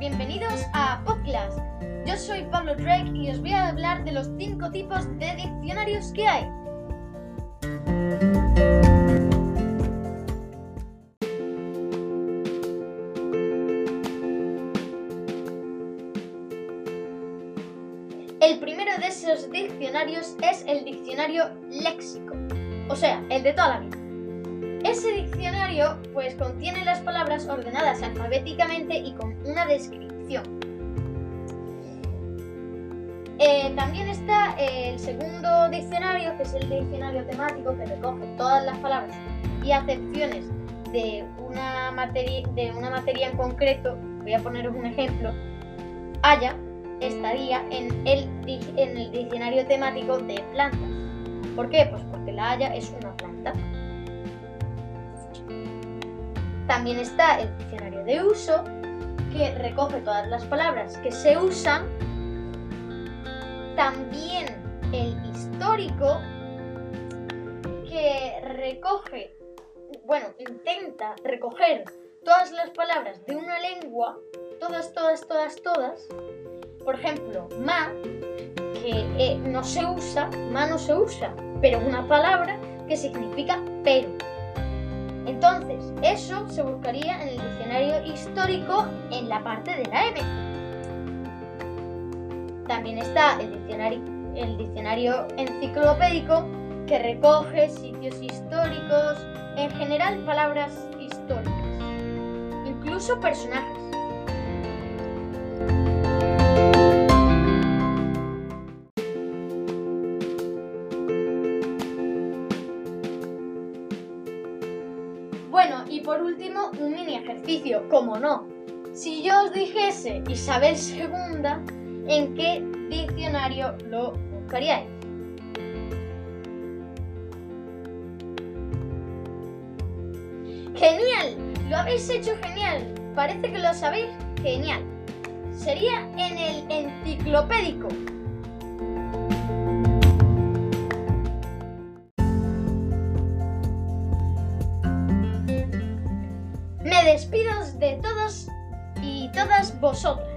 bienvenidos a Podcast. Yo soy Pablo Drake y os voy a hablar de los cinco tipos de diccionarios que hay. El primero de esos diccionarios es el diccionario léxico, o sea, el de toda la vida. Ese diccionario pues contiene las palabras ordenadas alfabéticamente y con una descripción. Eh, también está el segundo diccionario, que es el diccionario temático, que recoge todas las palabras y acepciones de una materia, de una materia en concreto. Voy a poneros un ejemplo. Haya estaría en el, en el diccionario temático de plantas. ¿Por qué? Pues porque la haya es una planta. También está el diccionario de uso, que recoge todas las palabras que se usan. También el histórico, que recoge, bueno, intenta recoger todas las palabras de una lengua, todas, todas, todas, todas. Por ejemplo, ma, que eh, no se usa, ma no se usa, pero una palabra que significa pero. Entonces, eso se buscaría en el diccionario histórico en la parte de la M. También está el diccionario, el diccionario enciclopédico que recoge sitios históricos, en general palabras históricas, incluso personajes. Bueno, y por último, un mini ejercicio, como no. Si yo os dijese Isabel II, ¿en qué diccionario lo buscaríais? ¡Genial! Lo habéis hecho genial. Parece que lo sabéis genial. Sería en el enciclopédico. Me despido de todos y todas vosotras.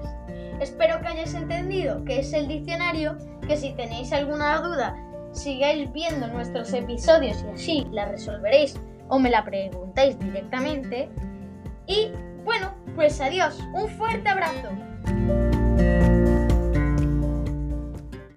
Espero que hayáis entendido que es el diccionario, que si tenéis alguna duda, sigáis viendo nuestros episodios y así la resolveréis o me la preguntáis directamente. Y bueno, pues adiós, un fuerte abrazo.